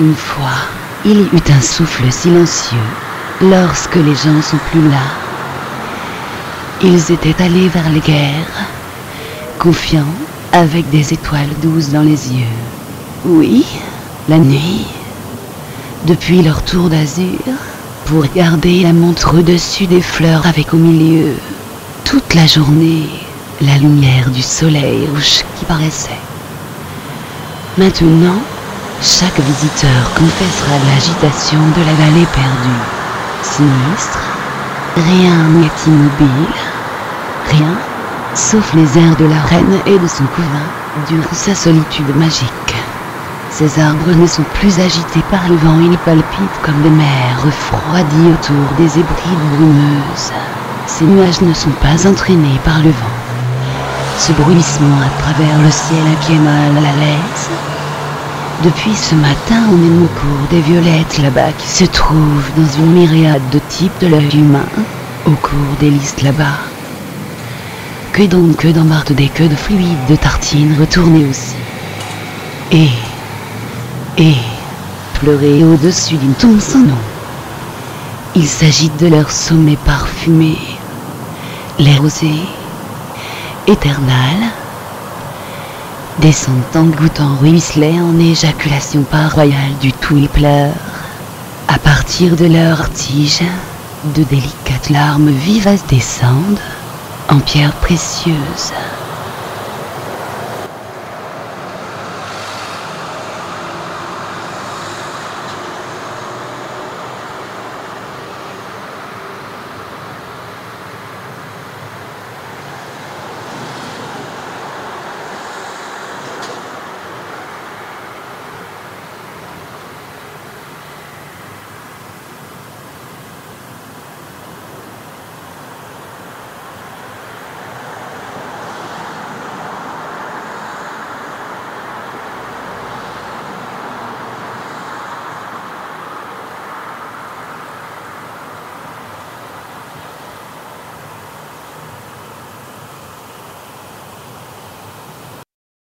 Une fois, il y eut un souffle silencieux, lorsque les gens sont plus là. Ils étaient allés vers les guerres, confiants, avec des étoiles douces dans les yeux. Oui, la nuit, depuis leur tour d'azur, pour garder la montre au-dessus des fleurs avec au milieu, toute la journée, la lumière du soleil rouge qui paraissait. Maintenant, chaque visiteur confessera l'agitation de la vallée perdue. Sinistre, rien n'est immobile, rien, sauf les airs de la reine et de son couvain, durant sa solitude magique. Ces arbres ne sont plus agités par le vent, ils palpitent comme des mers refroidies autour des hébrides brumeuses. Ces nuages ne sont pas entraînés par le vent. Ce bruissement à travers le ciel inquiet mal à la laisse. Depuis ce matin, on est au cours des violettes là-bas qui se trouvent dans une myriade de types de l'œil humain, au cours des listes là-bas. Que donc que d'embarque des queues de fluide de tartines retournées aussi. Et, et, pleurer au-dessus d'une tombe sans nom. Il s'agit de leur sommet parfumé, les rosées, éternales, descendant goûtant ruisselet en éjaculation pas royale du tout ils pleurent. À partir de leur tige, de délicates larmes vivaces descendent en pierres précieuses.